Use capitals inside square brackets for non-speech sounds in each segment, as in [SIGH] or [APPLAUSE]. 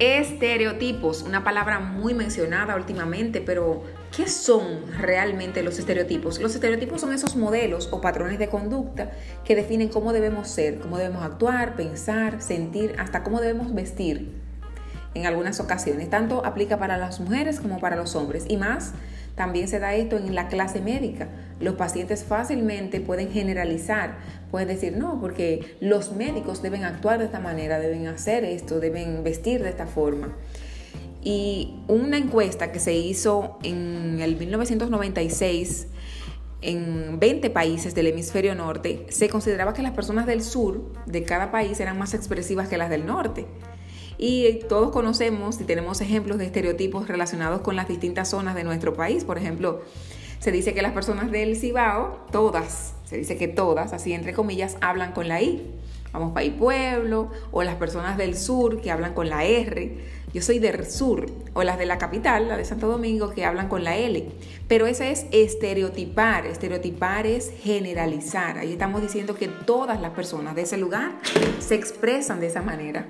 Estereotipos, una palabra muy mencionada últimamente, pero ¿qué son realmente los estereotipos? Los estereotipos son esos modelos o patrones de conducta que definen cómo debemos ser, cómo debemos actuar, pensar, sentir, hasta cómo debemos vestir en algunas ocasiones. Tanto aplica para las mujeres como para los hombres y más también se da esto en la clase médica. Los pacientes fácilmente pueden generalizar, pueden decir, no, porque los médicos deben actuar de esta manera, deben hacer esto, deben vestir de esta forma. Y una encuesta que se hizo en el 1996 en 20 países del hemisferio norte, se consideraba que las personas del sur de cada país eran más expresivas que las del norte. Y todos conocemos y tenemos ejemplos de estereotipos relacionados con las distintas zonas de nuestro país. Por ejemplo, se dice que las personas del Cibao, todas, dice que todas, así entre comillas, hablan con la I. Vamos para el pueblo, o las personas del sur que hablan con la R. Yo soy del sur, o las de la capital, la de Santo Domingo, que hablan con la L. Pero eso es estereotipar. Estereotipar es generalizar. Ahí estamos diciendo que todas las personas de ese lugar se expresan de esa manera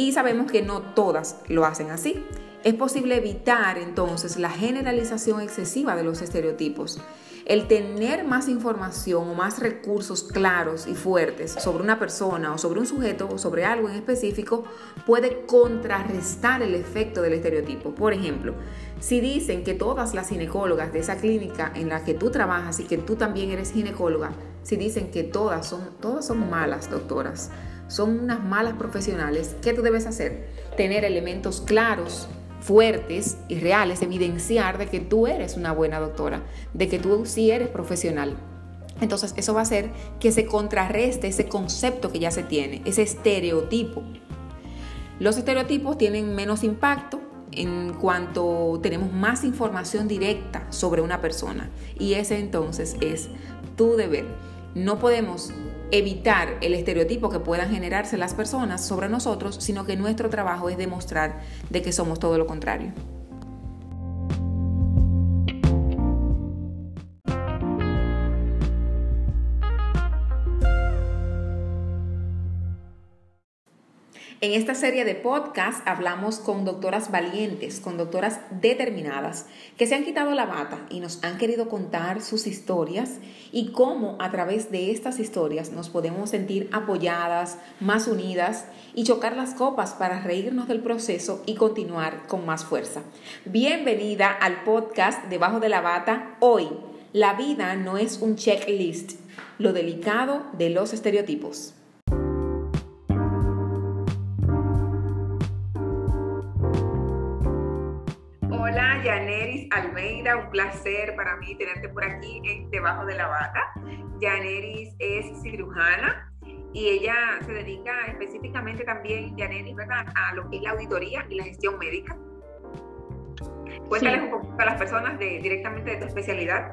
y sabemos que no todas lo hacen así. Es posible evitar entonces la generalización excesiva de los estereotipos. El tener más información o más recursos claros y fuertes sobre una persona o sobre un sujeto o sobre algo en específico puede contrarrestar el efecto del estereotipo. Por ejemplo, si dicen que todas las ginecólogas de esa clínica en la que tú trabajas y que tú también eres ginecóloga, si dicen que todas son, todas son malas doctoras, son unas malas profesionales, ¿qué tú debes hacer? Tener elementos claros, fuertes y reales, evidenciar de que tú eres una buena doctora, de que tú sí eres profesional. Entonces eso va a hacer que se contrarreste ese concepto que ya se tiene, ese estereotipo. Los estereotipos tienen menos impacto en cuanto tenemos más información directa sobre una persona y ese entonces es tu deber. No podemos evitar el estereotipo que puedan generarse las personas sobre nosotros, sino que nuestro trabajo es demostrar de que somos todo lo contrario. En esta serie de podcast hablamos con doctoras valientes, con doctoras determinadas, que se han quitado la bata y nos han querido contar sus historias y cómo a través de estas historias nos podemos sentir apoyadas, más unidas y chocar las copas para reírnos del proceso y continuar con más fuerza. Bienvenida al podcast Debajo de la Bata. Hoy, la vida no es un checklist, lo delicado de los estereotipos. Un placer para mí tenerte por aquí en Debajo de la Bata. Yaneris es cirujana y ella se dedica específicamente también, Yaneris, ¿verdad? a lo que es la auditoría y la gestión médica. Cuéntales un poco a las personas de, directamente de tu especialidad.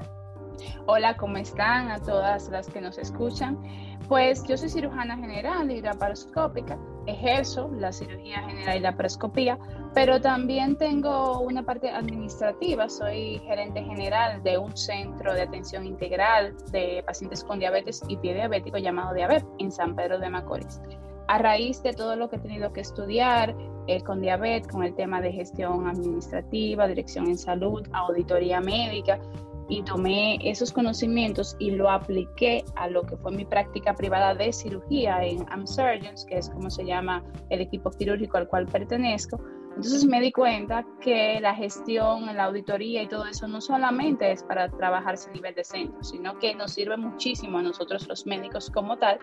Hola, ¿cómo están a todas las que nos escuchan? Pues yo soy cirujana general y laparoscópica, ejerzo la cirugía general y la laparoscopía, pero también tengo una parte administrativa, soy gerente general de un centro de atención integral de pacientes con diabetes y pie diabético llamado Diabet en San Pedro de Macorís. A raíz de todo lo que he tenido que estudiar eh, con diabetes, con el tema de gestión administrativa, dirección en salud, auditoría médica, y tomé esos conocimientos y lo apliqué a lo que fue mi práctica privada de cirugía en Am Surgeons, que es como se llama el equipo quirúrgico al cual pertenezco. Entonces me di cuenta que la gestión, la auditoría y todo eso no solamente es para trabajarse a nivel de centro, sino que nos sirve muchísimo a nosotros los médicos como tal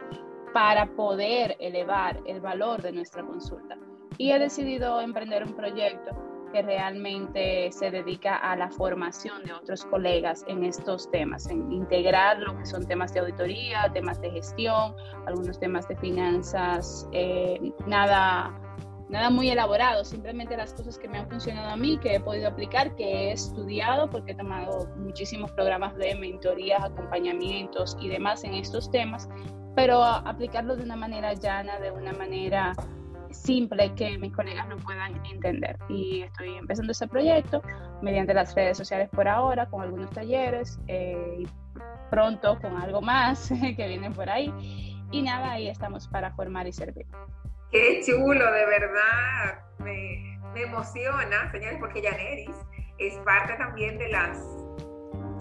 para poder elevar el valor de nuestra consulta. Y he decidido emprender un proyecto que realmente se dedica a la formación de otros colegas en estos temas, en integrar lo que son temas de auditoría, temas de gestión, algunos temas de finanzas, eh, nada, nada muy elaborado, simplemente las cosas que me han funcionado a mí, que he podido aplicar, que he estudiado, porque he tomado muchísimos programas de mentorías, acompañamientos y demás en estos temas, pero aplicarlo de una manera llana, de una manera simple que mis colegas no puedan entender. Y estoy empezando ese proyecto mediante las redes sociales por ahora, con algunos talleres eh, y pronto con algo más [LAUGHS] que viene por ahí. Y nada, ahí estamos para formar y servir. Qué chulo, de verdad. Me, me emociona, señores, porque Yaneris es parte también de las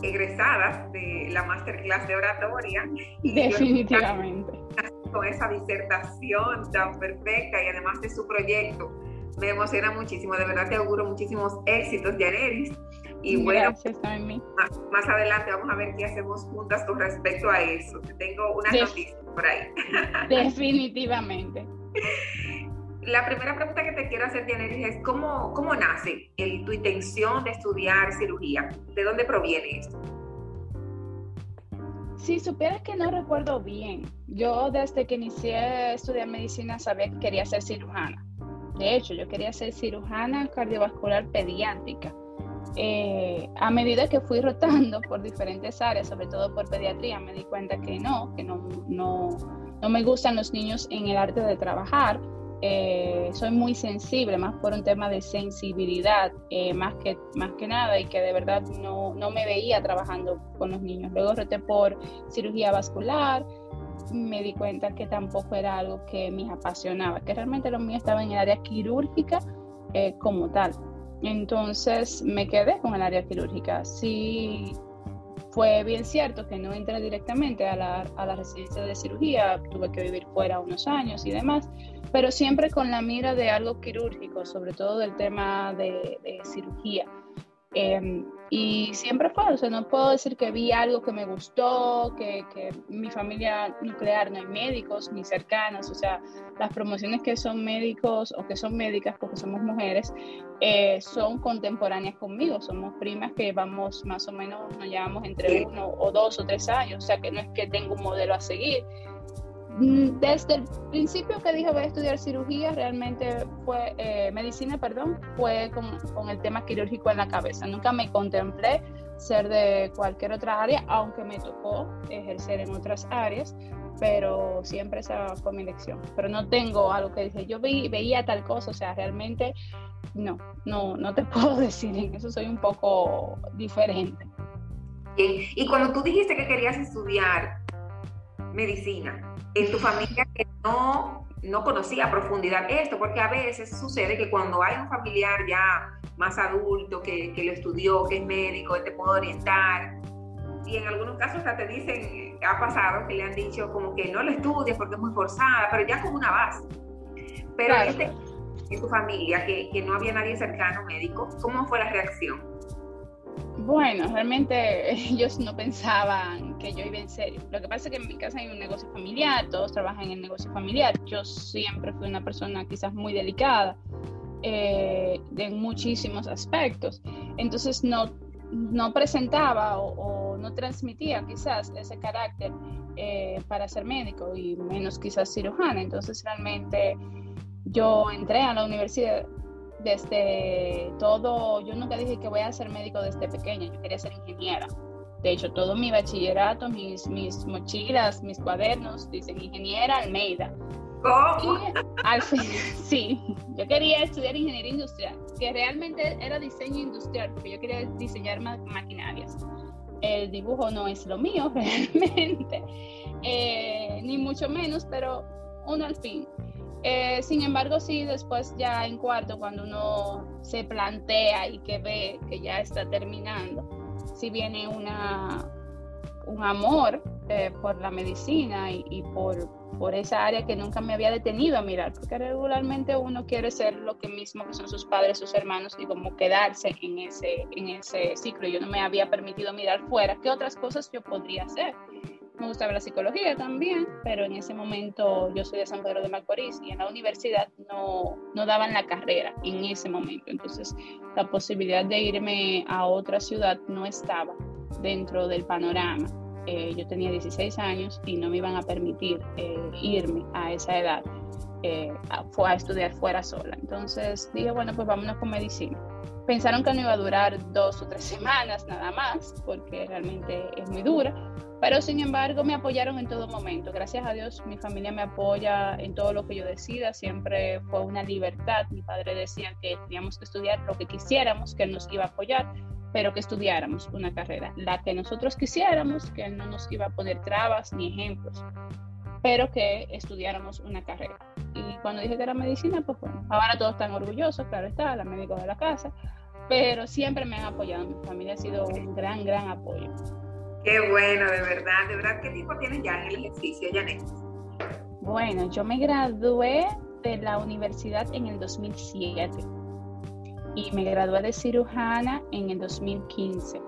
egresadas de la masterclass de oratoria. Definitivamente. [LAUGHS] Con esa disertación tan perfecta y además de su proyecto, me emociona muchísimo. De verdad te auguro muchísimos éxitos, Yaneris. Y bueno, más, adelante vamos a ver qué hacemos juntas con respecto a eso. Tengo una noticia por ahí. [LAUGHS] Definitivamente. La primera pregunta que te quiero hacer, Janeris, es ¿cómo, cómo nace el, tu intención de estudiar cirugía? ¿De dónde proviene esto? Si supieras que no recuerdo bien, yo desde que inicié a estudiar medicina sabía que quería ser cirujana. De hecho, yo quería ser cirujana cardiovascular pediátrica. Eh, a medida que fui [LAUGHS] rotando por diferentes áreas, sobre todo por pediatría, me di cuenta que no, que no, no, no me gustan los niños en el arte de trabajar eh, soy muy sensible, más por un tema de sensibilidad, eh, más, que, más que nada, y que de verdad no, no me veía trabajando con los niños. Luego roté por cirugía vascular, me di cuenta que tampoco era algo que me apasionaba, que realmente lo mío estaba en el área quirúrgica eh, como tal. Entonces me quedé con el área quirúrgica. Sí, fue bien cierto que no entré directamente a la, a la residencia de cirugía, tuve que vivir fuera unos años y demás, pero siempre con la mira de algo quirúrgico, sobre todo del tema de, cirugía. Em, y siempre fue, o sea, no puedo decir que vi algo que me gustó, que, que, mi familia nuclear no hay médicos ni cercanos, o sea, las promociones que son médicos o que son médicas porque somos mujeres eh, son contemporáneas conmigo, somos primas que vamos más o menos, nos llevamos entre uno o dos o tres años, o sea, que no es que tengo un modelo a seguir, desde el principio que dije voy a estudiar cirugía, realmente fue, eh, medicina, perdón, fue con, el tema quirúrgico en la cabeza. Nunca me contemplé ser de cualquier otra área, aunque me tocó ejercer en otras áreas, pero siempre esa fue mi elección. Pero no tengo algo que dice, yo veía tal cosa, o sea, realmente no, no, no te [LAUGHS] puedo decir, en eso soy un poco diferente. Y cuando tú dijiste que querías estudiar medicina, en tu familia que no, no conocía a profundidad esto, porque a veces sucede que cuando hay un familiar ya más adulto que, que lo estudió, que es médico, él te puede orientar, y en algunos casos hasta te dicen, ha pasado que le han dicho como que no lo estudies porque es muy forzada, pero ya como una base. Pero este, en tu familia, que, que no había nadie cercano médico, ¿cómo fue la reacción? Bueno, realmente [LAUGHS] ellos no pensaban que yo iba en serio. Lo que pasa es que en mi casa hay un negocio familiar, todos trabajan en el negocio familiar. Yo siempre fui una persona quizás muy delicada eh, en muchísimos aspectos. Entonces no, no presentaba o, no transmitía quizás ese carácter eh, para ser médico y menos quizás cirujana. Entonces realmente yo entré a la universidad desde todo, yo nunca dije que voy a ser médico desde pequeña, yo quería ser ingeniera. De hecho, todo mi bachillerato, mis, mis mochilas, mis cuadernos, dicen ingeniera Almeida. ¿Cómo? al fin, [LAUGHS] sí, yo quería estudiar ingeniería industrial, que realmente era diseño industrial, porque yo quería diseñar maquinarias. El dibujo no es lo mío [LAUGHS] realmente, eh, ni mucho menos, pero uno al fin. Eh, sin embargo, sí, después ya en cuarto, cuando uno se plantea y que ve que ya está terminando, si viene una, un amor eh, por la medicina y, por, por, esa área que nunca me había detenido a mirar, porque regularmente uno quiere ser lo que mismo que son sus padres, sus hermanos y como quedarse en ese, en ese ciclo. Yo no me había permitido mirar fuera qué otras cosas yo podría hacer me gustaba la psicología también, pero en ese momento yo soy de San Pedro de Macorís y en la universidad no, no daban la carrera en ese momento. Entonces la posibilidad de irme a otra ciudad no estaba dentro del panorama. Eh, yo tenía 16 años y no me iban a permitir eh, irme a esa edad eh, a, a estudiar fuera sola. Entonces dije, bueno, pues vámonos con medicina. Pensaron que no iba a durar dos o tres semanas nada más, porque realmente es muy dura, pero sin embargo me apoyaron en todo momento. Gracias a Dios mi familia me apoya en todo lo que yo decida, siempre fue una libertad. Mi padre decía que teníamos que estudiar lo que quisiéramos, que él nos iba a apoyar, pero que estudiáramos una carrera, la que nosotros quisiéramos, que él no nos iba a poner trabas ni ejemplos, pero que estudiáramos una carrera. Y cuando dije que era medicina, pues bueno, ahora todos están orgullosos, claro está, la médico de la casa, pero siempre me han apoyado. Mi familia ha sido un gran, gran apoyo. Qué bueno, de verdad. ¿De verdad qué tiempo tienes ya en el ejercicio, Janet? Bueno, yo me gradué de la universidad en el 2007 y me gradué de cirujana en el 2015.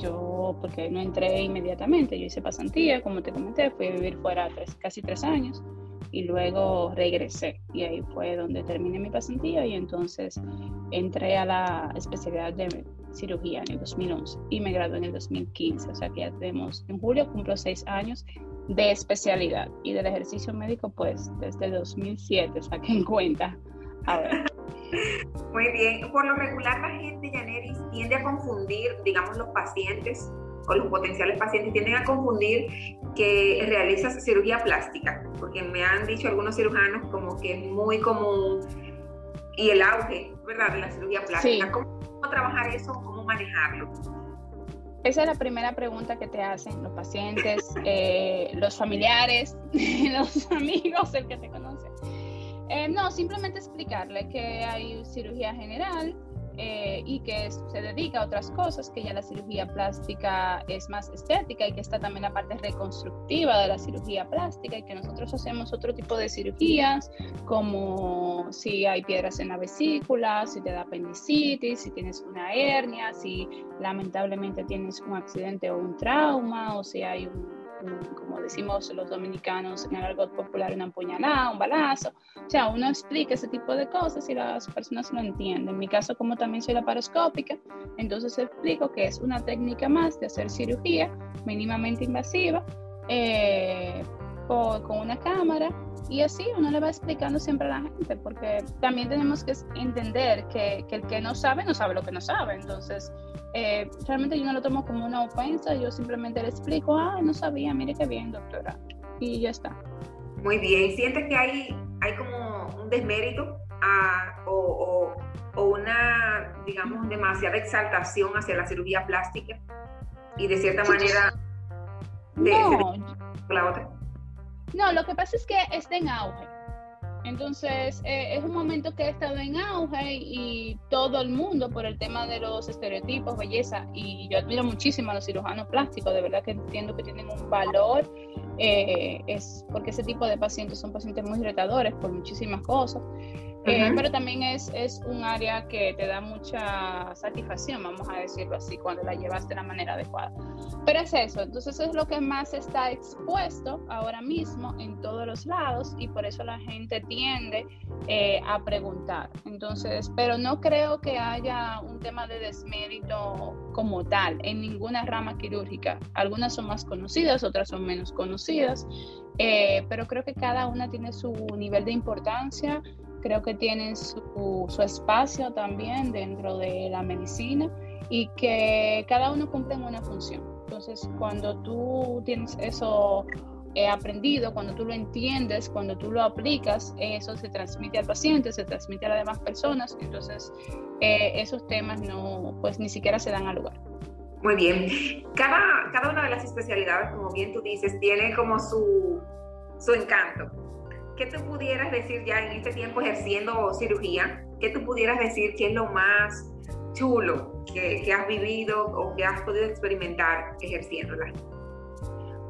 Yo, porque no entré inmediatamente, yo hice pasantía, como te comenté, fui a vivir fuera casi tres años y luego regresé y ahí fue donde terminé mi pasantía y entonces entré a la especialidad de cirugía en el 2011 y me gradué en el 2015, o sea que ya tenemos, en julio cumplo seis años de especialidad y del ejercicio médico pues desde el 2007, en cuenta. A ver. Muy bien, por lo regular la gente, Yaneris, tiende a confundir, digamos, los pacientes o los potenciales pacientes tienden a confundir que realizas cirugía plástica, porque me han dicho algunos cirujanos como que es muy común y el auge, ¿verdad?, de la cirugía plástica. ¿Cómo, trabajar eso? ¿Cómo manejarlo? Esa es la primera pregunta que te hacen los pacientes, [LAUGHS] eh, los familiares, [LAUGHS] los amigos, el que te conoce. Eh, no, simplemente explicarle que hay cirugía general, eh, y que se dedica a otras cosas, que ya la cirugía plástica es más estética y que está también la parte reconstructiva de la cirugía plástica y que nosotros hacemos otro tipo de cirugías, como si hay piedras en la vesícula, si te da apendicitis, si tienes una hernia, si lamentablemente tienes un accidente o un trauma, o si hay un como decimos los dominicanos en el argot popular, una puñalada, un balazo. O sea, uno explica ese tipo de cosas y las personas lo entienden. En mi caso, como también soy laparoscópica, entonces explico que es una técnica más de hacer cirugía mínimamente invasiva eh, con una cámara y así uno le va explicando siempre a la gente, porque también tenemos que entender que, que el que no sabe, no sabe lo que no sabe. Entonces, eh, realmente yo no lo tomo como una ofensa, yo simplemente le explico, ah, no sabía, mire qué bien, doctora. Y ya está. Muy bien, ¿sientes que hay, hay como un desmérito ah, o, o, una, digamos, demasiada exaltación hacia la cirugía plástica? Y de cierta manera... no. la otra. No, lo que pasa es que está en auge. Entonces, eh, es un momento que ha estado en auge y, todo el mundo por el tema de los estereotipos, belleza, y yo admiro muchísimo a los cirujanos plásticos, de verdad que entiendo que tienen un valor, eh, es porque ese tipo de pacientes son pacientes muy retadores por muchísimas cosas. Eh, pero también es, es un área que te da mucha satisfacción, vamos a decirlo así, cuando la llevas de la manera adecuada. Pero es eso, entonces es lo que más está expuesto ahora mismo en todos los lados y por eso la gente tiende eh, a preguntar. Entonces, pero no creo que haya un tema de desmérito como tal en ninguna rama quirúrgica. Algunas son más conocidas, otras son menos conocidas, eh, pero creo que cada una tiene su nivel de importancia creo que tienen su, su, espacio también dentro de la medicina y que cada uno cumple una función. Entonces, cuando tú tienes eso eh, aprendido, cuando tú lo entiendes, cuando tú lo aplicas, eso se transmite al paciente, se transmite a las demás personas, entonces eh, esos temas no, pues ni siquiera se dan al lugar. Muy bien. Cada, cada una de las especialidades, como bien tú dices, tiene como su, su encanto. ¿Qué tú pudieras decir ya en este tiempo ejerciendo cirugía? ¿Qué tú pudieras decir que es lo más chulo que, has vivido o que has podido experimentar ejerciéndola?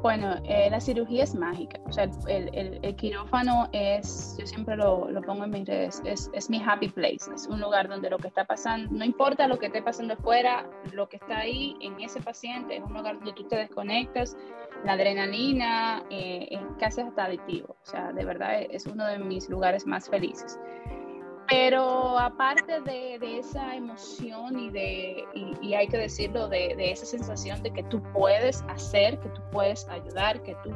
Bueno, eh, la cirugía es mágica. O sea, el, quirófano es, yo siempre lo, pongo en mis redes, es, es mi happy place. Es un lugar donde lo que está pasando, no importa lo que esté pasando afuera, lo que está ahí en ese paciente es un lugar donde tú te desconectas la adrenalina eh, es casi hasta adictivo, o sea, de verdad es uno de mis lugares más felices. Pero aparte de, esa emoción y de, y, hay que decirlo, de, esa sensación de que tú puedes hacer, que tú puedes ayudar, que tú,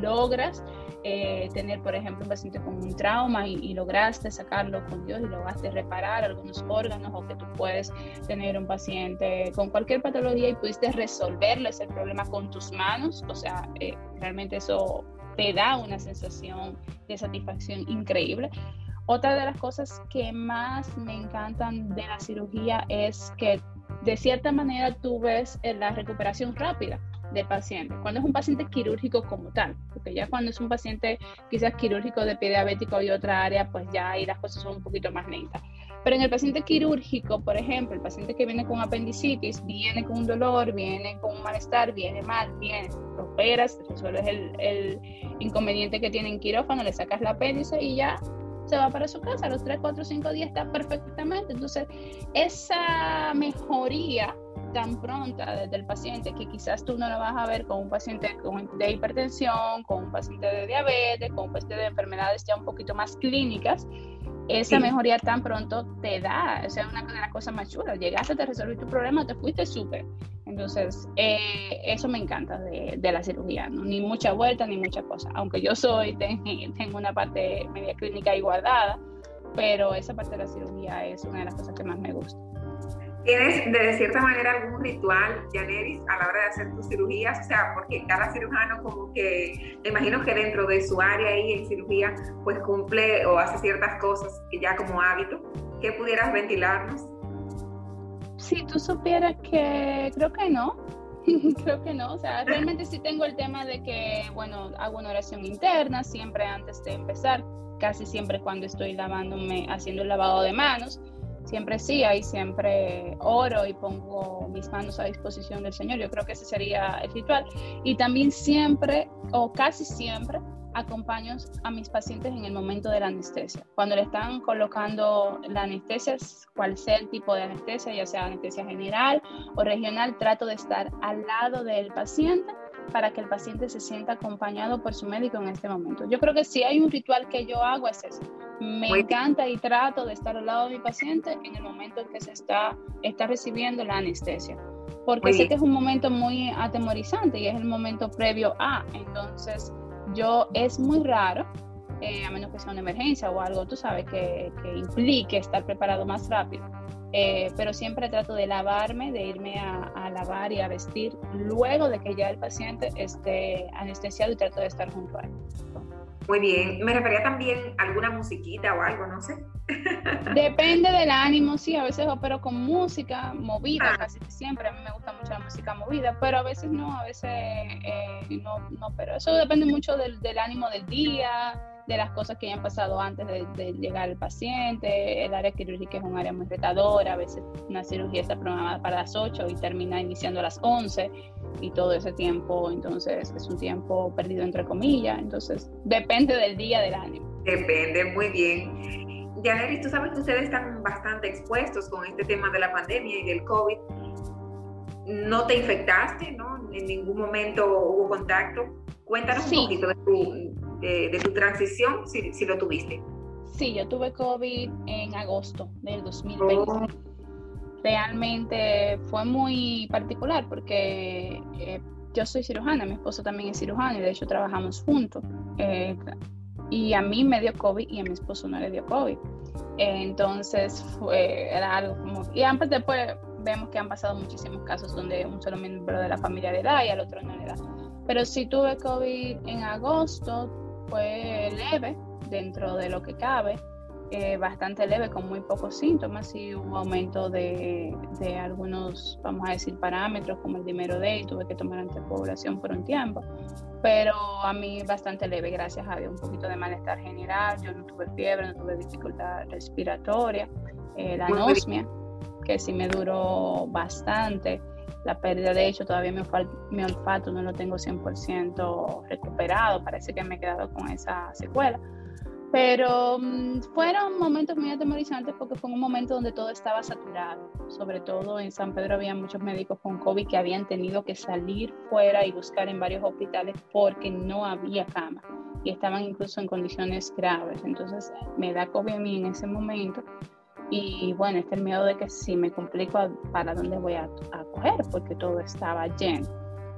logras eh, tener, por ejemplo, un paciente con un trauma y, lograste sacarlo con Dios y lograste reparar algunos órganos o que tú puedes tener un paciente con cualquier patología y pudiste resolverle ese problema con tus manos, o sea, eh, realmente eso te da una sensación de satisfacción increíble. Otra de las cosas que más me encantan de la cirugía es que de cierta manera tú ves eh, la recuperación rápida del paciente, cuando es un paciente quirúrgico como tal, porque ya cuando es un paciente quizás quirúrgico de pie diabético y otra área, pues ya ahí las cosas son un poquito más lentas. Pero en el paciente quirúrgico, por ejemplo, el paciente que viene con apendicitis, viene con un dolor, viene con un malestar, viene mal, viene, lo operas, resuelves el, el inconveniente que tiene en quirófano, le sacas la apéndice y ya se va para su casa. A los 3, 4, 5 días está perfectamente. Entonces, esa mejoría tan pronta desde el paciente que quizás tú no la vas a ver con un paciente de hipertensión, con un paciente de diabetes, con un paciente de enfermedades ya un poquito más clínicas, esa mejoría tan pronto te da, o sea, una de las cosas más chulas. Llegaste, te resolviste tu problema, te fuiste súper. Entonces, eh, eso me encanta de, de la cirugía, ¿no? ni mucha vuelta ni mucha cosa. Aunque yo soy, [LAUGHS] tengo una parte media clínica igualdada, pero esa parte de la cirugía es una de las cosas que más me gusta. ¿Tienes de cierta manera algún ritual, Janeris, a la hora de hacer tus cirugías? O sea, porque cada cirujano como que, me imagino que dentro de su área ahí en cirugía, pues cumple o hace ciertas cosas que ya como hábito. ¿Qué pudieras ventilarnos? Si tú supieras que creo que no, [LAUGHS] creo que no, o sea, realmente sí tengo el tema de que, bueno, hago una oración interna siempre antes de empezar, casi siempre cuando estoy lavándome, haciendo el lavado de manos siempre sí, ahí siempre oro y pongo mis manos a disposición del Señor. Yo creo que ese sería el ritual. Y también siempre, o casi siempre, acompaño a mis pacientes en el momento de la anestesia. Cuando le están colocando la anestesia, cual sea el tipo de anestesia, ya sea anestesia general o regional, trato de estar al lado del paciente para que el paciente se sienta acompañado por su médico en este momento. Yo creo que si hay un ritual que yo hago es ese. Me encanta y trato de estar al lado de mi paciente en el momento en que se está, está recibiendo la anestesia. Porque sé que es un momento muy atemorizante y es el momento previo a. Entonces, yo es muy raro, eh, a menos que sea una emergencia o algo, tú sabes, que, que implique estar preparado más rápido eh, pero siempre trato de lavarme, de irme a, lavar y a vestir luego de que ya el paciente esté anestesiado y trato de estar junto a él. Muy bien, me refería también a alguna musiquita o algo, no sé. [LAUGHS] Depende del ánimo, sí, a veces opero con música movida, ah. casi siempre, a mí me gusta mucho la música movida, pero a veces no, a veces eh, no, no, pero eso depende mucho del, del ánimo del día, de las cosas que hayan pasado antes de, llegar al paciente. El área quirúrgica es un área muy retadora, a veces una cirugía está programada para las 8 y termina iniciando a las 11 y todo ese tiempo, entonces es un tiempo perdido entre comillas, entonces depende del día, del ánimo. Depende, muy bien. Yaneris, tú sabes que ustedes están bastante expuestos con este tema de la pandemia y del COVID. No te infectaste, ¿no? En ningún momento hubo contacto. Cuéntanos un poquito de tu, de, tu transición, si, si, lo tuviste. Sí, yo tuve COVID en agosto del 2020. Realmente fue muy particular porque eh, yo soy cirujana, mi esposo también es cirujano y de hecho trabajamos juntos. Eh, y a mí me dio COVID y a mi esposo no le dio COVID. entonces fue, era algo como... Y antes después vemos que han pasado muchísimos casos donde un solo miembro de la familia le da y al otro no le da. Pero sí tuve COVID en agosto, fue leve dentro de lo que cabe, eh, bastante leve con muy pocos síntomas y hubo aumento de, de, algunos, vamos a decir, parámetros como el dimero D y tuve que tomar antipoblación por un tiempo. Pero a mí bastante leve, gracias a Dios, un poquito de malestar general, yo no tuve fiebre, no tuve dificultad respiratoria, eh, la anosmia, que sí me duró bastante la pérdida. De hecho, todavía mi, mi olfato no lo tengo 100% recuperado, parece que me he quedado con esa secuela. Pero mm, fueron momentos muy atemorizantes porque fue un momento donde todo estaba saturado. Sobre todo en San Pedro había muchos médicos con COVID que habían tenido que salir fuera y buscar en varios hospitales porque no había cama y estaban incluso en condiciones graves. Entonces me da COVID a mí en ese momento y bueno, este miedo de que si me complico, ¿para dónde voy a, coger? Porque todo estaba lleno.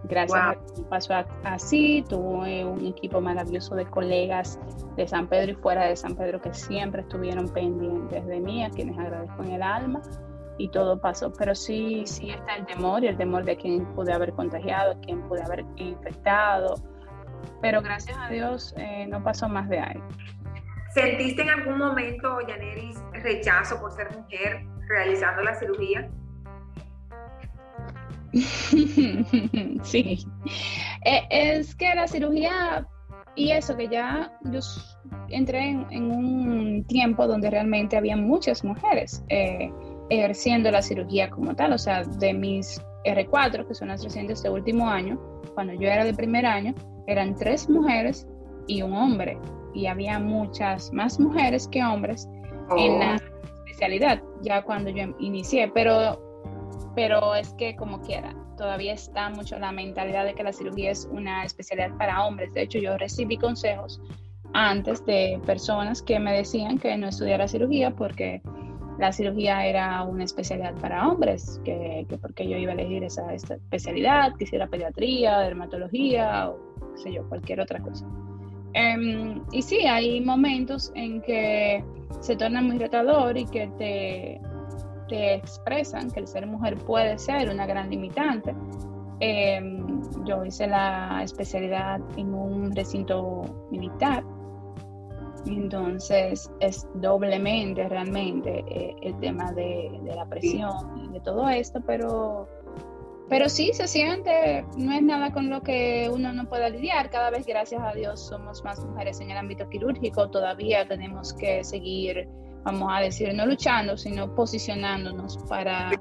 Gracias a que pasó así, tuve un equipo maravilloso de colegas de San Pedro y fuera de San Pedro que siempre estuvieron pendientes de mí, a quienes agradezco en el alma y todo pasó. Pero sí, sí está el temor y el temor de quién pude haber contagiado, quién pude haber infectado. Pero gracias a Dios eh, no pasó más de ahí. ¿Sentiste en algún momento, Yaneris, rechazo por ser mujer realizando la cirugía? [LAUGHS] sí. Eh, es que la cirugía y eso que ya yo entré en, un tiempo donde realmente había muchas mujeres eh, ejerciendo la cirugía como tal, o sea, de mis R4, que son las recientes de último año, cuando yo era de primer año, eran tres mujeres y un hombre, y había muchas más mujeres que hombres en la oh. especialidad, ya cuando yo inicié, pero, pero es que como quiera, todavía está mucho la mentalidad de que la cirugía es una especialidad para hombres. De hecho, yo recibí consejos antes de personas que me decían que no estudiara cirugía porque la cirugía era una especialidad para hombres, que, porque yo iba a elegir esa, especialidad, quisiera pediatría, dermatología o sé yo, cualquier otra cosa. Em, y sí, hay momentos en que se torna muy retador y que te, te expresan que el ser mujer puede ser una gran limitante. Em, yo hice la especialidad en un recinto militar, entonces es doblemente realmente eh, el tema de, la presión y de todo esto, pero, pero sí se siente, no es nada con lo que uno no pueda lidiar. Cada vez, gracias a Dios, somos más mujeres en el ámbito quirúrgico, todavía tenemos que seguir vamos a decir, no luchando, sino posicionándonos para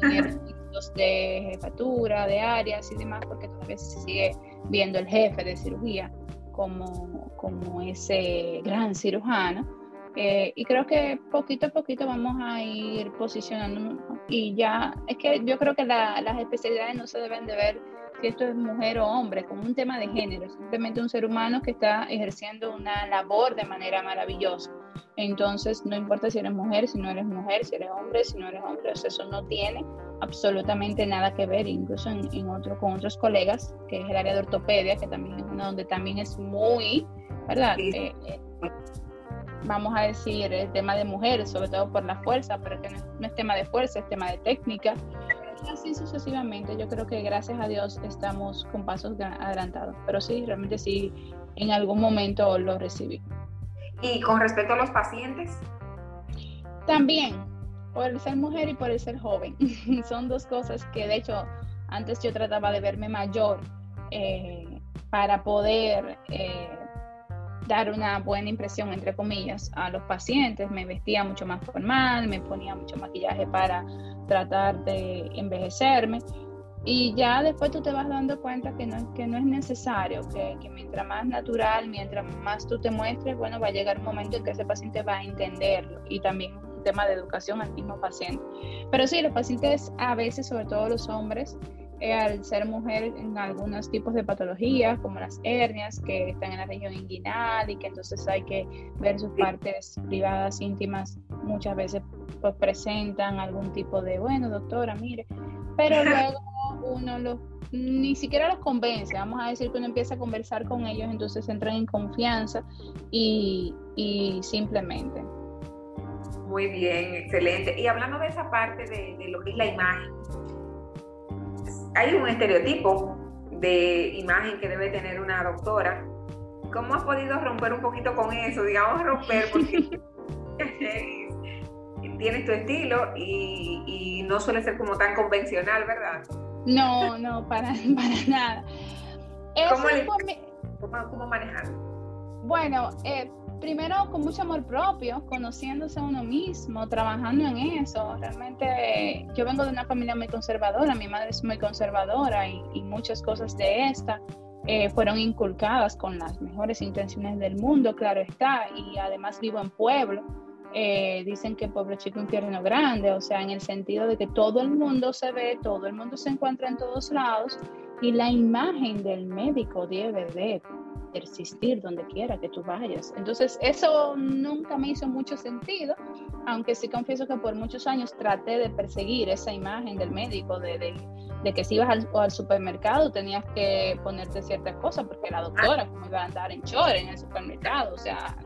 tener [LAUGHS] de jefatura, de áreas y demás, porque todavía se sigue viendo el jefe de cirugía como, como ese gran cirujano. Eh, y creo que poquito a poquito vamos a ir posicionándonos y ya, es que yo creo que las especialidades no se deben de ver si esto es mujer o hombre, como un tema de género, simplemente un ser humano que está ejerciendo una labor de manera maravillosa. Entonces, no importa si eres mujer, si no eres mujer, si eres hombre, si no eres hombre, eso no tiene absolutamente nada que ver, incluso en, otro, con otros colegas, que es el área de ortopedia, que también es una donde también es muy, ¿verdad? Eh, eh, vamos a decir, el tema de mujeres, sobre todo por la fuerza, pero que no es tema de fuerza, es tema de técnica, así sucesivamente. Yo creo que gracias a Dios estamos con pasos adelantados. Pero sí, realmente sí, en algún momento lo recibí. ¿Y con respecto a los pacientes? También, por el ser mujer y por el ser joven. [LAUGHS] Son dos cosas que de hecho antes yo trataba de verme mayor eh, para poder eh, dar una buena impresión, entre comillas, a los pacientes. Me vestía mucho más formal, me ponía mucho maquillaje para tratar de envejecerme. Y ya después tú te vas dando cuenta que no, que no es necesario, que, que, mientras más natural, mientras más tú te muestres, bueno, va a llegar un momento en que ese paciente va a entenderlo. Y también un tema de educación al mismo paciente. Pero sí, los pacientes a veces, sobre todo los hombres, eh, al ser mujer en algunos tipos de patologías, como las hernias, que están en la región inguinal y que entonces hay que ver sus partes privadas, íntimas, muchas veces pues, presentan algún tipo de, bueno, doctora, mire, pero [LAUGHS] luego uno los, ni siquiera los convence, vamos a decir que uno empieza a conversar con ellos, entonces entran en confianza y, y simplemente. Muy bien, excelente. Y hablando de esa parte de, de lo que es la imagen, hay un estereotipo de imagen que debe tener una doctora. ¿Cómo has podido romper un poquito con eso? Digamos romper porque [LAUGHS] [LAUGHS] tienes tu estilo y, no suele ser como tan convencional, ¿verdad? No, no, para, [LAUGHS] para nada. ¿Cómo, ¿Cómo, manejarlo? Bueno, eh, primero con mucho amor propio, conociéndose a uno mismo, trabajando en eso. Realmente yo vengo de una familia muy conservadora, mi madre es muy conservadora y, muchas cosas de esta eh, fueron inculcadas con las mejores intenciones del mundo, claro está, y además vivo en pueblo. Eh, dicen que pueblo chico, infierno grande, o sea, en el sentido de que todo el mundo se ve, todo el mundo se encuentra en todos lados y la imagen del médico debe de persistir donde quiera que tú vayas. Entonces, eso nunca me hizo mucho sentido, aunque sí confieso que por muchos años traté de perseguir esa imagen del médico, de, de, que si ibas al, supermercado tenías que ponerte ciertas cosas, porque la doctora, como iba a andar en chore en el supermercado, o sea,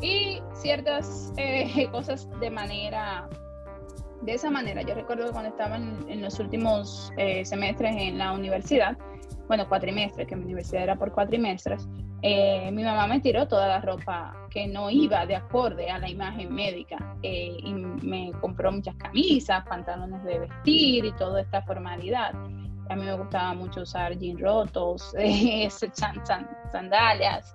y ciertas eh, [LAUGHS] cosas de manera de esa manera. Yo recuerdo cuando estaba en, los últimos eh, semestres en la universidad, bueno, cuatrimestres, que mi universidad era por cuatrimestres, eh, mi mamá me tiró toda la ropa que no iba de acorde a la imagen médica y me compró muchas camisas, pantalones de vestir y toda esta formalidad. A mí me gustaba mucho usar jeans rotos, [LAUGHS] sandalias.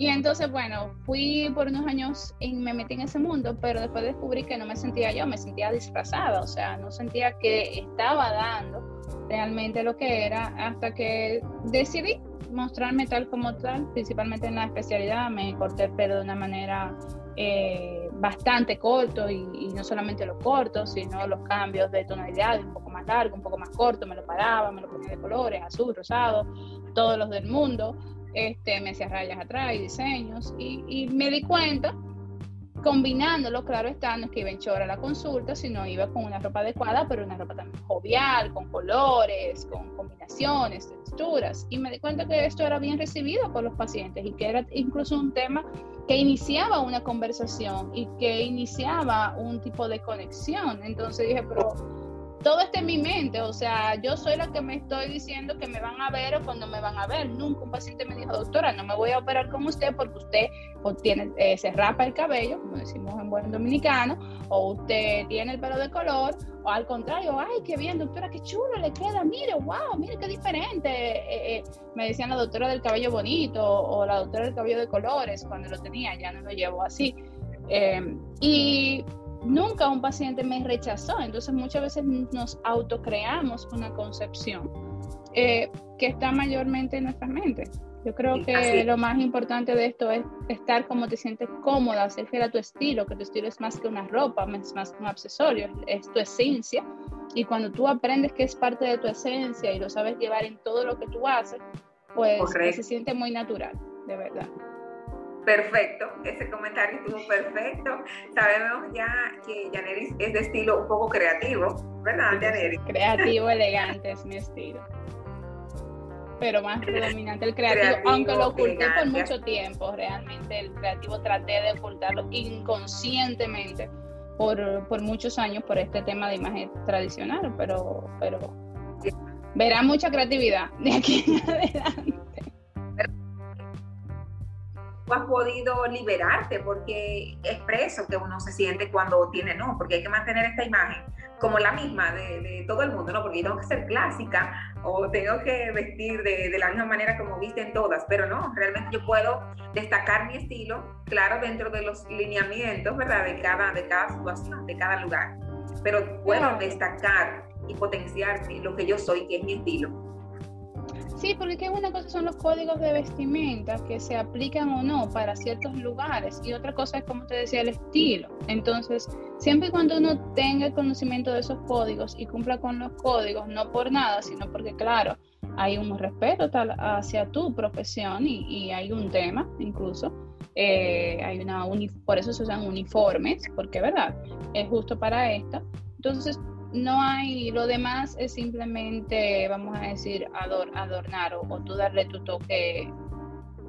Y entonces, bueno, fui por unos años y me metí en ese mundo, pero después descubrí que no me sentía yo, me sentía disfrazada, o sea, no sentía que estaba dando realmente lo que era hasta que decidí mostrarme tal como tal, principalmente en la especialidad, me corté el pelo de una manera eh, bastante corto y, y, no solamente lo corto, sino los cambios de tonalidad, un poco más largo, un poco más corto, me lo paraba, me lo ponía de colores, azul, rosado, todos los del mundo este, me hacía rayas atrás y diseños, y, me di cuenta, combinándolo, claro está, no es que iba en chora a la consulta, sino iba con una ropa adecuada, pero una ropa también jovial, con colores, con combinaciones, texturas, y me di cuenta que esto era bien recibido por los pacientes y que era incluso un tema que iniciaba una conversación y que iniciaba un tipo de conexión. Entonces dije, pero todo está en mi mente, o sea, yo soy la que me estoy diciendo que me van a ver o cuando me van a ver. Nunca un paciente me dijo, doctora, no me voy a operar con usted porque usted o tiene, eh, se rapa el cabello, como decimos en buen dominicano, o usted tiene el pelo de color, o al contrario, ay, qué bien, doctora, qué chulo le queda, mire, wow, mire qué diferente. Eh, eh, me decían la doctora del cabello bonito o la doctora del cabello de colores cuando lo tenía, ya no lo llevo así. y nunca un paciente me rechazó. Entonces muchas veces nos autocreamos una concepción eh, que está mayormente en nuestra mente. Yo creo que lo más importante de esto es estar como te sientes cómoda, ser fiel a tu estilo, que tu estilo es más que una ropa, es más que un accesorio, es tu esencia. Y cuando tú aprendes que es parte de tu esencia y lo sabes llevar en todo lo que tú haces, pues se siente muy natural, de verdad. Perfecto, ese comentario estuvo perfecto. Sabemos ya que Yaneris es de estilo un poco creativo, ¿verdad, Yaneris? Creativo, [LAUGHS] elegante es mi estilo. Pero más predominante el creativo, aunque lo oculté por mucho tiempo, realmente el creativo traté de ocultarlo inconscientemente por, por muchos años por este tema de imagen tradicional, pero, pero verá mucha creatividad de aquí en [LAUGHS] adelante has podido liberarte, porque expreso que uno se siente cuando tiene no, porque hay que mantener esta imagen como la misma de, todo el mundo, ¿no? Porque tengo que ser clásica o tengo que vestir de, de, la misma manera como visten todas, pero no, realmente yo puedo destacar mi estilo, claro, dentro de los lineamientos, ¿verdad? De cada, de cada situación, de cada lugar, pero puedo destacar y potenciar lo que yo soy, que es mi estilo. Sí, porque una cosa son los códigos de vestimenta que se aplican o no para ciertos lugares y otra cosa es, como te decía, el estilo. Entonces, siempre y cuando uno tenga conocimiento de esos códigos y cumpla con los códigos, no por nada, sino porque, claro, hay un respeto tal hacia tu profesión y, hay un tema incluso. Eh, hay una por eso se usan uniformes, porque, ¿verdad? Es justo para esto. Entonces, no hay, lo demás es simplemente, vamos a decir, adornar o, tú darle tu toque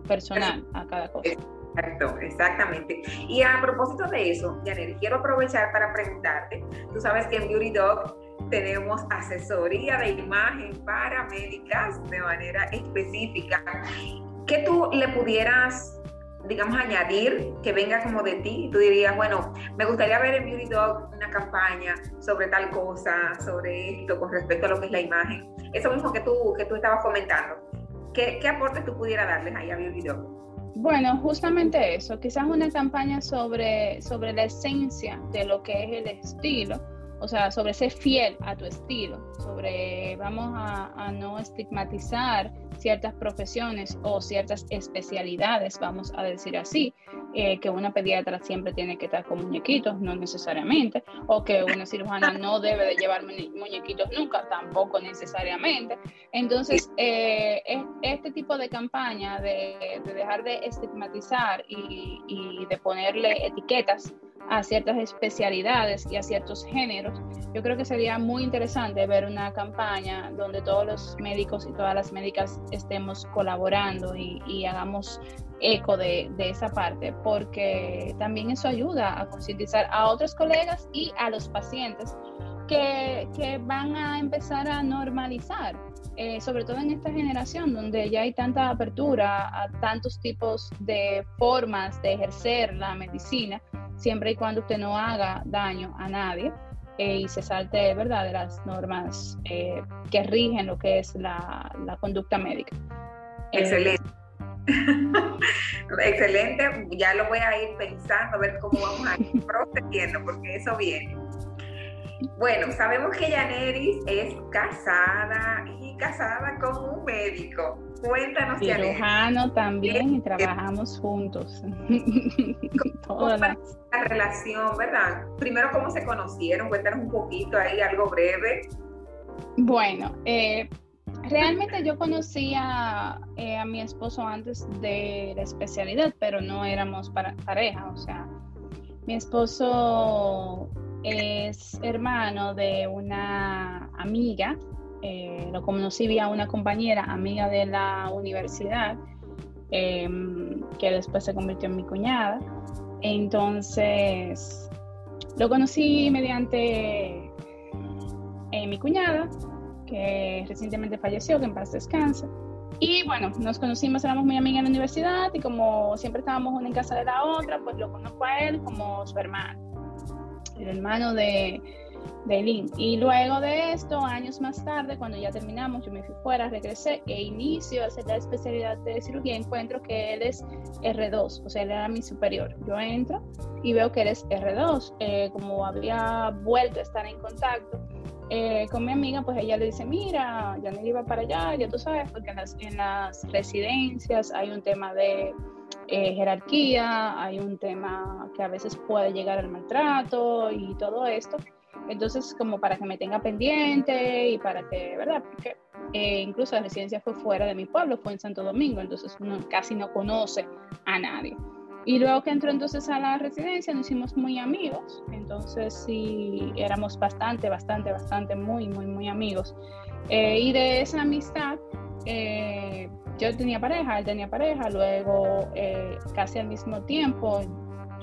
personal a cada cosa. Exacto, exactamente. Y a propósito de eso, Janet, quiero aprovechar para preguntarte, tú sabes que en Beauty Dog tenemos asesoría de imagen para médicas de manera específica. ¿Qué tú le pudieras digamos, añadir que venga como de ti. Tú dirías, bueno, me gustaría ver en Beauty Dog una campaña sobre tal cosa, sobre esto, con respecto a lo que es la imagen. Eso mismo que tú, que tú estabas comentando. ¿Qué, qué aporte tú pudieras darles ahí a Beauty Dog? Bueno, justamente eso, quizás una campaña sobre, sobre la esencia de lo que es el estilo, o sea, sobre ser fiel a tu estilo, sobre vamos a, a no estigmatizar ciertas profesiones o ciertas especialidades, vamos a decir así, eh, que una pediatra siempre tiene que estar con muñequitos, no necesariamente, o que una cirujana [LAUGHS] no debe de llevar muñequitos nunca, tampoco necesariamente. Entonces, eh, este tipo de campaña de, dejar de estigmatizar y, y de ponerle etiquetas, a ciertas especialidades y a ciertos géneros, yo creo que sería muy interesante ver una campaña donde todos los médicos y todas las médicas estemos colaborando y, hagamos eco de, esa parte, porque también eso ayuda a concientizar a otros colegas y a los pacientes que, van a empezar a normalizar eh, sobre todo en esta generación donde ya hay tanta apertura a tantos tipos de formas de ejercer la medicina, siempre y cuando usted no haga daño a nadie eh, y se salte ¿verdad? de las normas eh, que rigen lo que es la, la conducta médica. Excelente. [LAUGHS] Excelente, ya lo voy a ir pensando, a ver cómo vamos a ir [LAUGHS] procediendo, porque eso viene. Bueno, sabemos que Yaneris es casada y casada con un médico. Cuéntanos, Cirujano también y trabajamos juntos. ¿Cómo [LAUGHS] la relación, verdad? Primero, ¿cómo se conocieron? Cuéntanos un poquito ahí, algo breve. Bueno, eh, realmente yo conocía eh, a mi esposo antes de la especialidad, pero no éramos para, pareja, o sea, mi esposo es hermano de una amiga, eh, lo conocí vía una compañera, amiga de la universidad, em, que después se convirtió en mi cuñada. Entonces, lo conocí mediante eh, mi cuñada, que recientemente falleció, que en paz descanse. Y bueno, nos conocimos, éramos muy amigas en la universidad y como siempre estábamos una en casa de la otra, pues lo conozco a él como su hermano el hermano de, de Lynn. Y luego de esto, años más tarde, cuando ya terminamos, yo me fui fuera, regresé e inicio a hacer la especialidad de cirugía. Encuentro que él es R2, o sea, él era mi superior. Yo entro y veo que él es R2. Eh, como había vuelto a estar en contacto eh, con mi amiga, pues ella le dice, mira, ya no iba para allá, ya tú sabes, porque en las, en las residencias hay un tema de eh, jerarquía, hay un tema que a veces puede llegar al maltrato y todo esto. Entonces, como para que me tenga pendiente y para que, ¿verdad? Porque eh, incluso la residencia fue fuera de mi pueblo, fue en Santo Domingo, entonces uno casi no conoce a nadie. Y luego que entró entonces a la residencia nos hicimos muy amigos, entonces sí éramos bastante, bastante, bastante, muy, muy, muy amigos. Eh, y de esa amistad eh, yo tenía pareja, él tenía pareja, luego eh, casi al mismo tiempo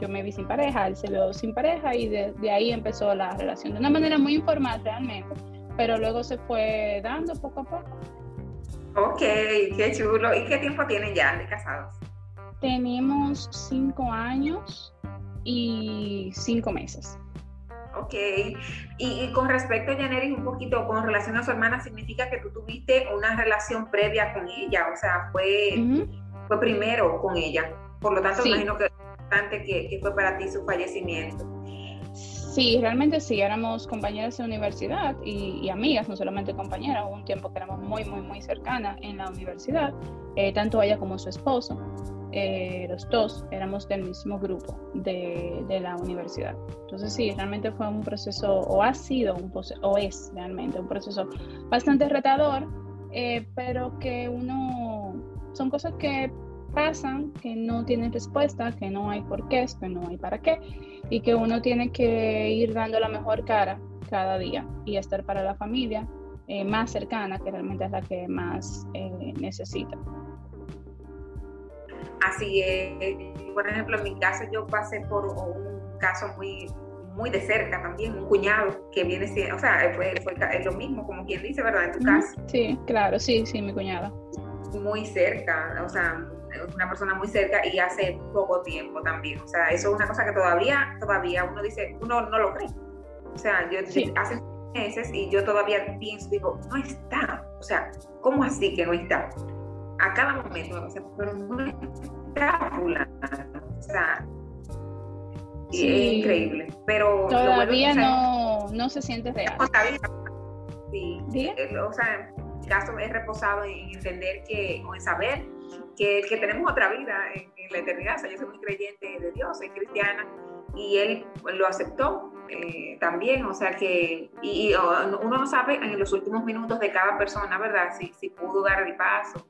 yo me vi sin pareja, él se vio sin pareja y de, ahí empezó la relación de una manera muy informal realmente, pero luego se fue dando poco a poco. Ok, qué chulo. ¿Y qué tiempo tienen ya de casados? Tenemos cinco años y cinco meses. Ok. Y, con respecto a Yaneris, un poquito con relación a su hermana, significa que tú tuviste una relación previa con ella, o sea, fue, fue primero con ella. Por lo tanto, imagino que importante que, fue para ti su fallecimiento. Sí, realmente sí, éramos compañeras de universidad y, y, amigas, no solamente compañeras, hubo un tiempo que éramos muy, muy, muy cercanas en la universidad, eh, tanto ella como su esposo. Eh, los dos éramos del mismo grupo de, de, la universidad. Entonces sí, realmente fue un proceso, o ha sido, un o es realmente un proceso bastante retador, eh, pero que uno, son cosas que pasan, que no tienen respuesta, que no hay por qué, que no hay para qué, y que uno tiene que ir dando la mejor cara cada día y estar para la familia eh, más cercana, que realmente es la que más necesita. Así es. Por ejemplo, en mi caso yo pasé por un caso muy muy de cerca también, un cuñado que viene siendo, o sea, fue, fue lo mismo, como quien dice, ¿verdad? En tu caso. Sí, claro, sí, sí, mi cuñada. Muy cerca, o sea, una persona muy cerca y hace poco tiempo también. O sea, eso es una cosa que todavía, todavía uno dice, uno no lo cree. O sea, yo hace meses y yo todavía pienso, digo, no está. O sea, ¿cómo así que no está? a cada momento, o sea, pero no está O sea, es increíble. Pero todavía no, no se siente real. Sí, eh, o sea, caso he reposado en entender que, o en saber que, que tenemos otra vida en, la eternidad. O sea, yo soy muy creyente de Dios, soy cristiana y él lo aceptó eh, también, o sea que y, uno no sabe en los últimos minutos de cada persona, ¿verdad? Si, si pudo dar el paso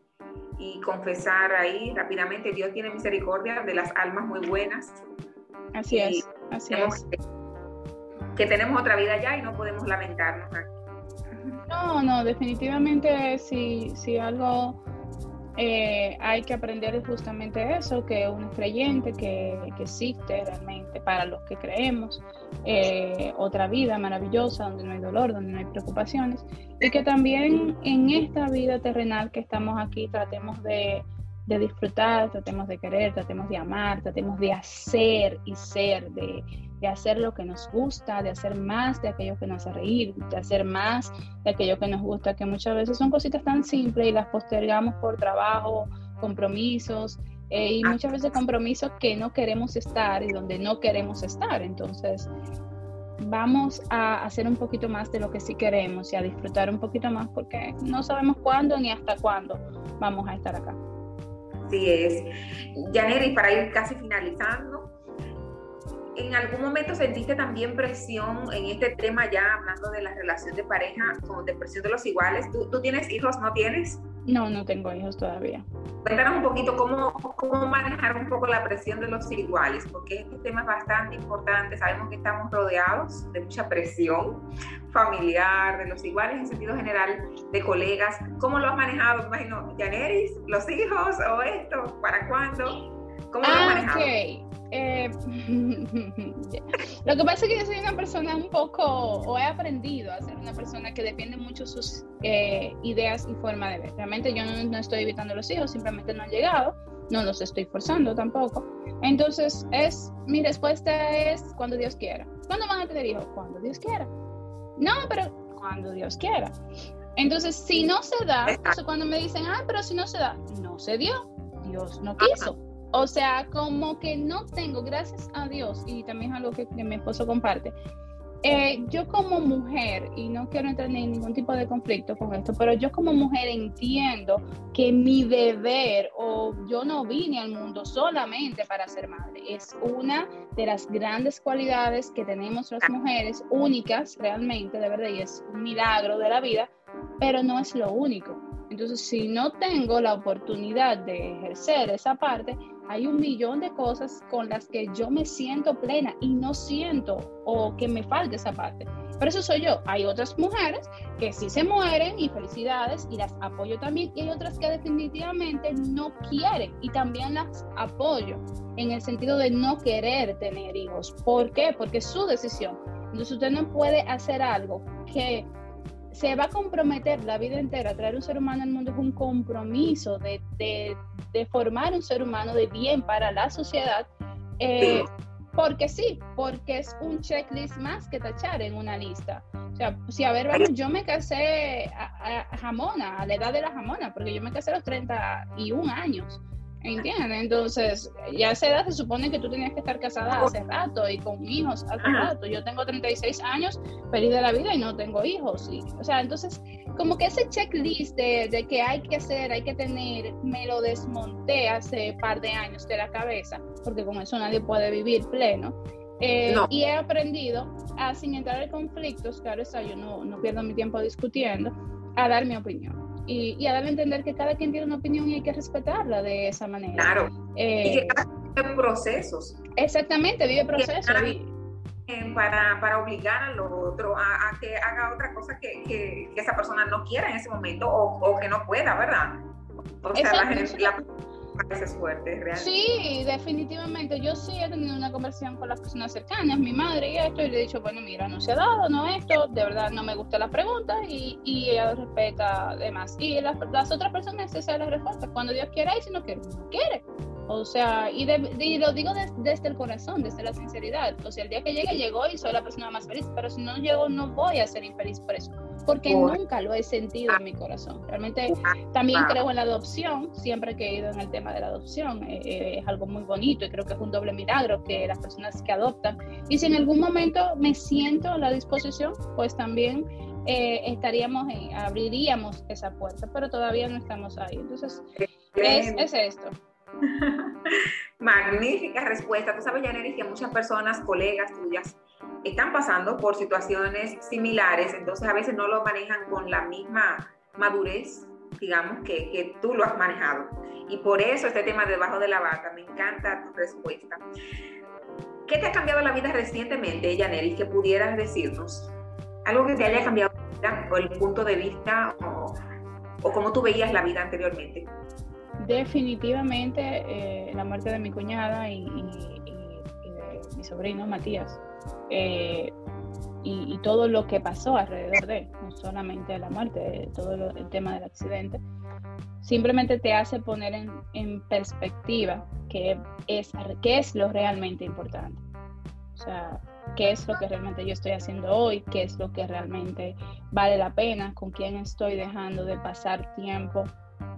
y confesar ahí rápidamente, Dios tiene misericordia de las almas muy buenas. Así es, así es. Que, tenemos otra vida ya y no podemos lamentarnos No, no, definitivamente si, si algo eh, hay que aprender justamente eso, que uno es creyente, que, existe realmente para los que creemos, eh, otra vida maravillosa donde no hay dolor, donde no hay preocupaciones, y que también en esta vida terrenal que estamos aquí tratemos de, de disfrutar, tratemos de querer, tratemos de amar, tratemos de hacer y ser, de, de hacer lo que nos gusta, de hacer más de aquello que nos hace reír, de hacer más de aquello que nos gusta, que muchas veces son cositas tan simples y las postergamos por trabajo, compromisos, eh, y muchas veces compromisos que no queremos estar y donde no queremos estar. Entonces, vamos a hacer un poquito más de lo que sí queremos y a disfrutar un poquito más porque no sabemos cuándo ni hasta cuándo vamos a estar acá. Así es. Yaneri, para ir casi finalizando, ¿En algún momento sentiste también presión en este tema ya hablando de la relación de pareja con depresión de los iguales? ¿Tú, ¿Tú, tienes hijos? ¿No tienes? No, no tengo hijos todavía. Cuéntanos un poquito cómo, cómo manejar un poco la presión de los iguales, porque este tema es bastante importante. Sabemos que estamos rodeados de mucha presión familiar, de los iguales en sentido general, de colegas. ¿Cómo lo has manejado? Imagino, Janeris, los hijos o esto, ¿para cuándo? ¿Cómo lo has Ah, manejado? ok. Eh, [LAUGHS] lo que pasa es que yo soy una persona un poco, o he aprendido a ser una persona que defiende mucho sus eh, ideas y forma de ver. Realmente yo no, no estoy evitando los hijos, simplemente no han llegado, no los estoy forzando tampoco. Entonces, es mi respuesta es cuando Dios quiera. ¿Cuándo van a tener hijos? Cuando Dios quiera. No, pero cuando Dios quiera. Entonces, si no se da, cuando me dicen, ah, pero si no se da, no se dio. Dios no quiso. O sea, como que no tengo, gracias a Dios, y también es algo que, que mi esposo comparte. Eh, yo como mujer, y no quiero entrar en ningún tipo de conflicto con esto, pero yo como mujer entiendo que mi deber, o yo no vine al mundo solamente para ser madre, es una de las grandes cualidades que tenemos las mujeres, únicas realmente, de verdad, y es un milagro de la vida, pero no es lo único. Entonces, si no tengo la oportunidad de ejercer esa parte, hay un millón de cosas con las que yo me siento plena y no siento o que me falta esa parte. Pero eso soy yo. Hay otras mujeres que sí se mueren y felicidades y las apoyo también. Y hay otras que definitivamente no quieren y también las apoyo en el sentido de no querer tener hijos. ¿Por qué? Porque es su decisión. Entonces usted no puede hacer algo que se va a comprometer la vida entera, traer un ser humano al mundo es un compromiso de, de, de formar un ser humano de bien para la sociedad, eh, porque sí, porque es un checklist más que tachar en una lista. O sea, si a ver, vamos, yo me casé a, a, jamona, a la edad de la jamona, porque yo me casé a los 31 años. ¿Entiendes? Entonces, ya a esa edad se supone que tú tenías que estar casada hace rato y con hijos hace rato. Yo tengo 36 años, feliz de la vida y no tengo hijos. Y, o sea, entonces, como que ese checklist de, de, que hay que hacer, hay que tener, me lo desmonté hace par de años de la cabeza, porque con eso nadie puede vivir pleno. Eh, no. Y he aprendido a, sin entrar en conflictos, claro está, yo no, no pierdo mi tiempo discutiendo, a dar mi opinión y, y, a darle a entender que cada quien tiene una opinión y hay que respetarla de esa manera. Claro. Eh, y que cada quien vive procesos. Exactamente, vive procesos. Y, para, para, obligar al otro a, a, que haga otra cosa que, que, que, esa persona no quiera en ese momento o, o que no pueda, ¿verdad? O sea, la, gente, la, parece fuerte, realmente. Sí, definitivamente. Yo sí he tenido una conversación con las personas cercanas, mi madre y esto, y le he dicho, bueno, mira, no se ha dado, no esto, de verdad no me gusta la pregunta y, y ella respeta además. Y las, otras personas, esa es la. Cuando Dios quiera y si no quiere, no quiere. O sea, y, de, y lo digo de, desde el corazón, desde la sinceridad. O sea, el día que llegue, llegó y soy la persona más feliz, pero si no llego, no voy a ser infeliz por eso porque nunca lo he sentido en mi corazón. Realmente también creo en la adopción, siempre que he ido en el tema de la adopción, eh, eh, es algo muy bonito y creo que es un doble milagro que las personas que adoptan, y si en algún momento me siento a la disposición, pues también eh, estaríamos, en, abriríamos esa puerta, pero todavía no estamos ahí. Entonces, es, es esto. [LAUGHS] Magnífica respuesta. Tú sabes, Janeris, que muchas personas, colegas tuyas, están pasando por situaciones similares, entonces a veces no lo manejan con la misma madurez, digamos, que, que tú lo has manejado. Y por eso este tema de debajo de la vaca, me encanta tu respuesta. ¿Qué te ha cambiado la vida recientemente, Janeris, que pudieras decirnos? Algo que te haya cambiado la vida, o el punto de vista o, o cómo tú veías la vida anteriormente. Definitivamente eh, la muerte de mi cuñada y, de mi sobrino Matías eh, y, todo lo que pasó alrededor de él, no solamente la muerte, todo el tema del accidente, simplemente te hace poner en, perspectiva qué es, qué es lo realmente importante. O sea, qué es lo que realmente yo estoy haciendo hoy, qué es lo que realmente vale la pena, con quién estoy dejando de pasar tiempo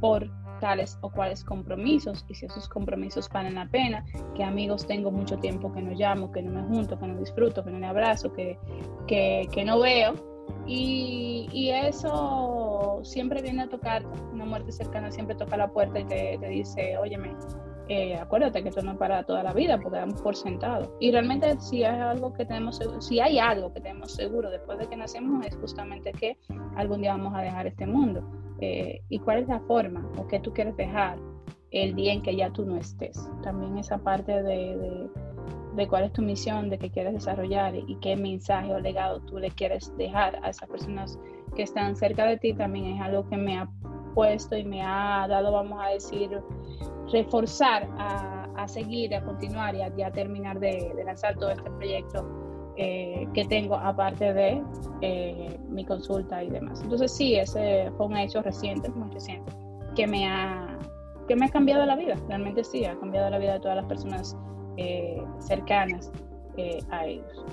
por tales o cuales compromisos y si esos compromisos valen la pena, que amigos tengo mucho tiempo que no llamo, que no me junto, que no disfruto, que no me abrazo, que, que, no veo. Y, eso siempre viene a tocar, una muerte cercana siempre toca la puerta y te, te dice, óyeme, eh, acuérdate que esto no es para toda la vida, porque damos por sentado. Y realmente si hay algo que tenemos, si hay algo que tenemos seguro después de que nacemos es justamente que algún día vamos a dejar este mundo. Eh, y cuál es la forma o qué tú quieres dejar el día en que ya tú no estés. También esa parte de, de, cuál es tu misión, de qué quieres desarrollar y qué mensaje o legado tú le quieres dejar a esas personas que están cerca de ti, también es algo que me ha puesto y me ha dado, vamos a decir, reforzar a, a seguir, a continuar y a, terminar de, de lanzar todo este proyecto eh, que tengo aparte de eh, mi consulta y demás. Entonces sí, ese fue un hecho reciente, muy reciente, que me ha, que me ha cambiado la vida, realmente sí, ha cambiado la vida de todas las personas eh, cercanas a ellos.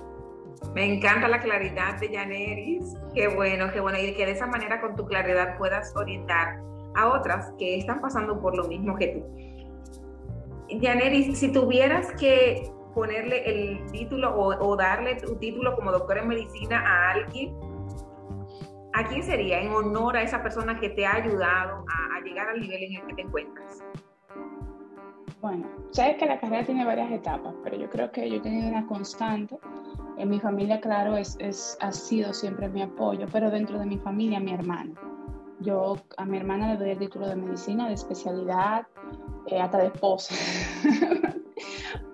Me encanta la claridad de Yaneris, qué bueno, qué bueno, y que de esa manera con tu claridad puedas orientar a otras que están pasando por lo mismo que tú. Yaneris, si tuvieras que ponerle el título o, darle tu título como doctor en medicina a alguien, ¿a quién sería en honor a esa persona que te ha ayudado a, llegar al nivel en el que te encuentras? Bueno, sabes que la carrera tiene varias etapas, pero yo creo que yo he tenido una constante. En mi familia, claro, es, es, ha sido siempre mi apoyo, pero dentro de mi familia, mi hermano. Yo a mi hermana le doy el título de medicina, de especialidad, eh, hasta de esposa. [LAUGHS]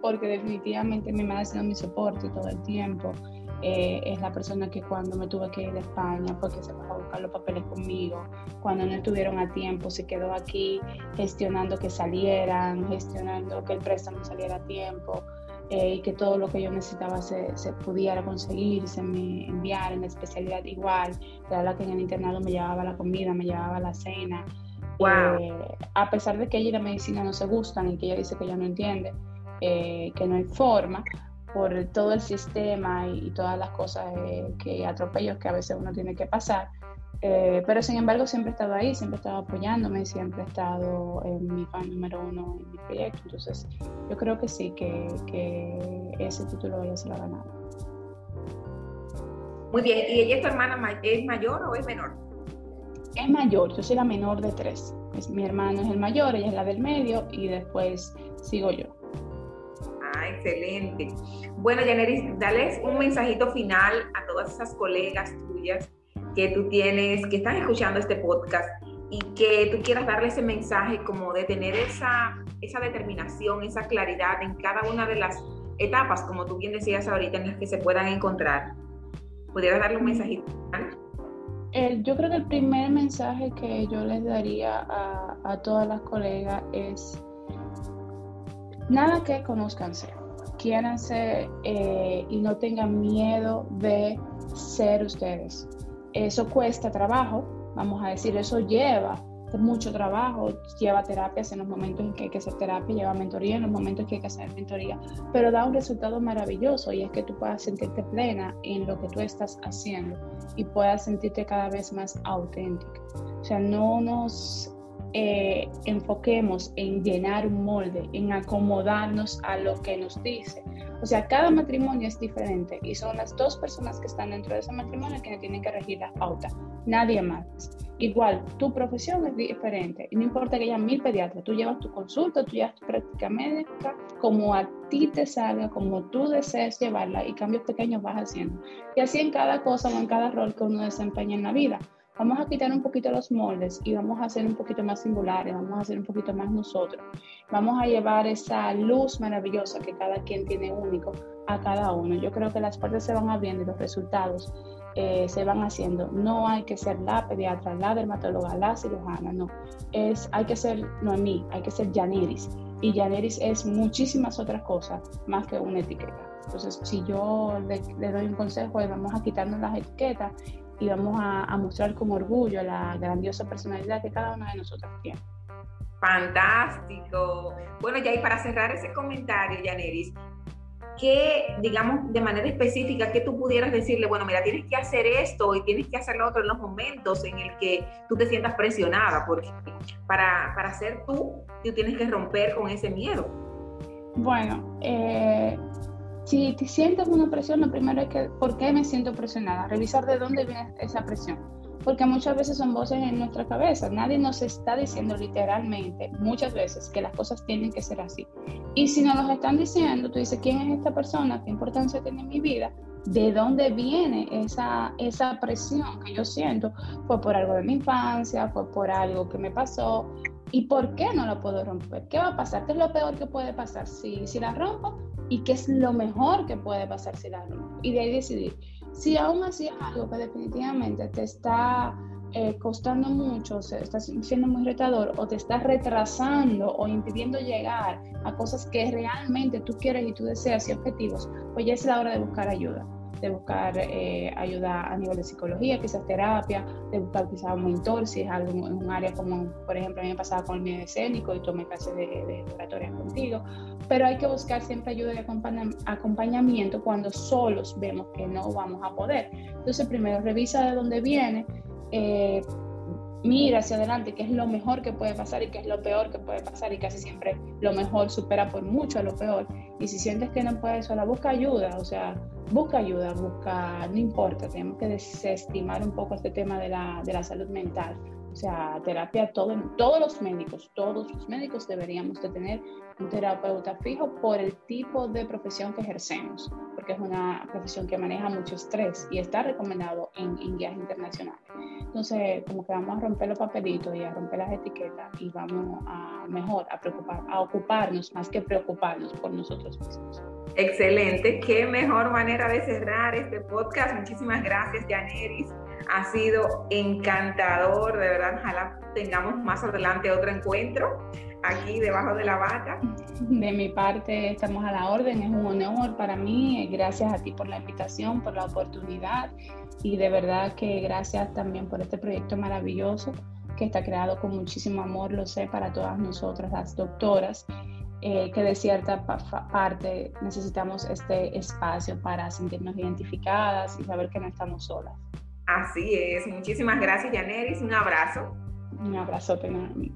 porque definitivamente mi madre ha sido mi soporte todo el tiempo. Eh, es la persona que cuando me tuve que ir a España porque se fue a buscar los papeles conmigo, cuando no estuvieron a tiempo, se quedó aquí gestionando que salieran, gestionando que el préstamo saliera a tiempo eh, y que todo lo que yo necesitaba se, se, pudiera conseguir, se me enviara en la especialidad igual, era la que en el internado me llevaba la comida, me llevaba la cena. Eh, a pesar de que ella y la medicina no se gustan y que ella dice que ella no entiende, eh, que no hay forma por todo el sistema y, todas las cosas eh, que atropellos que a veces uno tiene que pasar. Eh, pero sin embargo siempre he estado ahí, siempre he estado apoyándome, siempre he estado en mi fan número uno en mi proyecto. Entonces yo creo que sí, que, que ese título ella se lo ha ganado. Muy bien, ¿y ella es tu hermana es mayor o es menor? Es mayor, yo soy la menor de tres. Es, mi hermano es el mayor, ella es la del medio y después sigo yo excelente. Bueno, Yaneris, dales un mensajito final a todas esas colegas tuyas que tú tienes, que están escuchando este podcast y que tú quieras darle ese mensaje como de tener esa, esa determinación, esa claridad en cada una de las etapas, como tú bien decías ahorita, en las que se puedan encontrar. ¿Pudieras darle un mensajito final? Yo creo que el primer mensaje que yo les daría a, a todas las colegas es nada que conozcanse, quiéranse eh, y no tengan miedo de ser ustedes. Eso cuesta trabajo, vamos a decir, eso lleva mucho trabajo, lleva terapias en los momentos en que hay que hacer terapia, lleva mentoría en los momentos en que hay que hacer mentoría, pero da un resultado maravilloso y es que tú puedas sentirte plena en lo que tú estás haciendo y puedas sentirte cada vez más auténtica. O sea, no nos eh, enfoquemos en llenar un molde, en acomodarnos a lo que nos dice. O sea, cada matrimonio es diferente y son las dos personas que están dentro de ese matrimonio que tienen que regir la pauta, nadie más. Igual, tu profesión es diferente y no importa que haya mil pediatras, tú llevas tu consulta, tú llevas tu práctica médica como a ti te salga, como tú desees llevarla y cambios pequeños vas haciendo. Y así en cada cosa o en cada rol que uno desempeña en la vida vamos a quitar un poquito los moldes y vamos a ser un poquito más singulares, vamos a ser un poquito más nosotros. Vamos a llevar esa luz maravillosa que cada quien tiene único a cada uno. Yo creo que las puertas se van abriendo y los resultados eh, se van haciendo. No hay que ser la pediatra, la dermatóloga, la cirujana, no. Es, hay que ser Noemí, hay que ser Janiris. Y Janiris es muchísimas otras cosas más que una etiqueta. Entonces, si yo le, doy un consejo, vamos a quitarnos las etiquetas y vamos a, a mostrar con orgullo la grandiosa personalidad que cada una de nosotras tiene. Fantástico. Bueno, ya y para cerrar ese comentario, Yaneris, ¿qué, digamos, de manera específica, que tú pudieras decirle, bueno, mira, tienes que hacer esto y tienes que hacer lo otro en los momentos en el que tú te sientas presionada? Porque para, para ser tú, tú tienes que romper con ese miedo. Bueno, eh, si te sientes una presión, lo primero es que, ¿por qué me siento presionada? Revisar de dónde viene esa presión porque muchas veces son voces en nuestra cabeza. Nadie nos está diciendo literalmente muchas veces que las cosas tienen que ser así. Y si nos lo están diciendo, tú dices, ¿quién es esta persona? ¿Qué importancia tiene en mi vida? ¿De dónde viene esa, esa presión que yo siento? ¿Fue por algo de mi infancia? ¿Fue por algo que me pasó? ¿Y por qué no lo puedo romper? ¿Qué va a pasar? ¿Qué es lo peor que puede pasar si, si la rompo? ¿Y qué es lo mejor que puede pasar si la rompo? Y de ahí decidir si aún así algo que definitivamente te está eh, costando mucho, o está siendo muy retador o te está retrasando o impidiendo llegar a cosas que realmente tú quieres y tú deseas y objetivos, pues ya es la hora de buscar ayuda de buscar eh, ayuda a nivel de psicología, quizás terapia, de buscar quizás un mentor, si es algo en un área como, por ejemplo, a mí me pasaba con el medio escénico y tomé clases de, de contigo, pero hay que buscar siempre ayuda y acompañamiento cuando solos vemos que no vamos a poder. Entonces, primero revisa de dónde viene. Eh, mira hacia adelante qué es lo mejor que puede pasar y qué es lo peor que puede pasar y casi siempre lo mejor supera por mucho a lo peor. Y si sientes que no puedes sola, busca ayuda, o sea, busca ayuda, busca, no importa, tenemos que desestimar un poco este tema de la, de la salud mental. O sea, terapia, todo, todos los médicos, todos los médicos deberíamos de tener un terapeuta fijo por el tipo de profesión que ejercemos, porque es una profesión que maneja mucho estrés y está recomendado en, en guías internacionales. Entonces, como que vamos a romper los papelitos y a romper las etiquetas y vamos a mejor a preocupar, a ocuparnos más que preocuparnos por nosotros mismos. Excelente, qué mejor manera de cerrar este podcast. Muchísimas gracias, Janeris. Ha sido encantador, de verdad. Ojalá tengamos más adelante otro encuentro aquí debajo de la bata. De mi parte, estamos a la orden. Es un honor para mí. Gracias a ti por la invitación, por la oportunidad y de verdad que gracias también por este proyecto maravilloso que está creado con muchísimo amor, lo sé, para todas nosotras, las doctoras. Eh, que de cierta parte necesitamos este espacio para sentirnos identificadas y saber que no estamos solas. Así es. Muchísimas gracias, Yaneris. Un abrazo. Un abrazo, mí.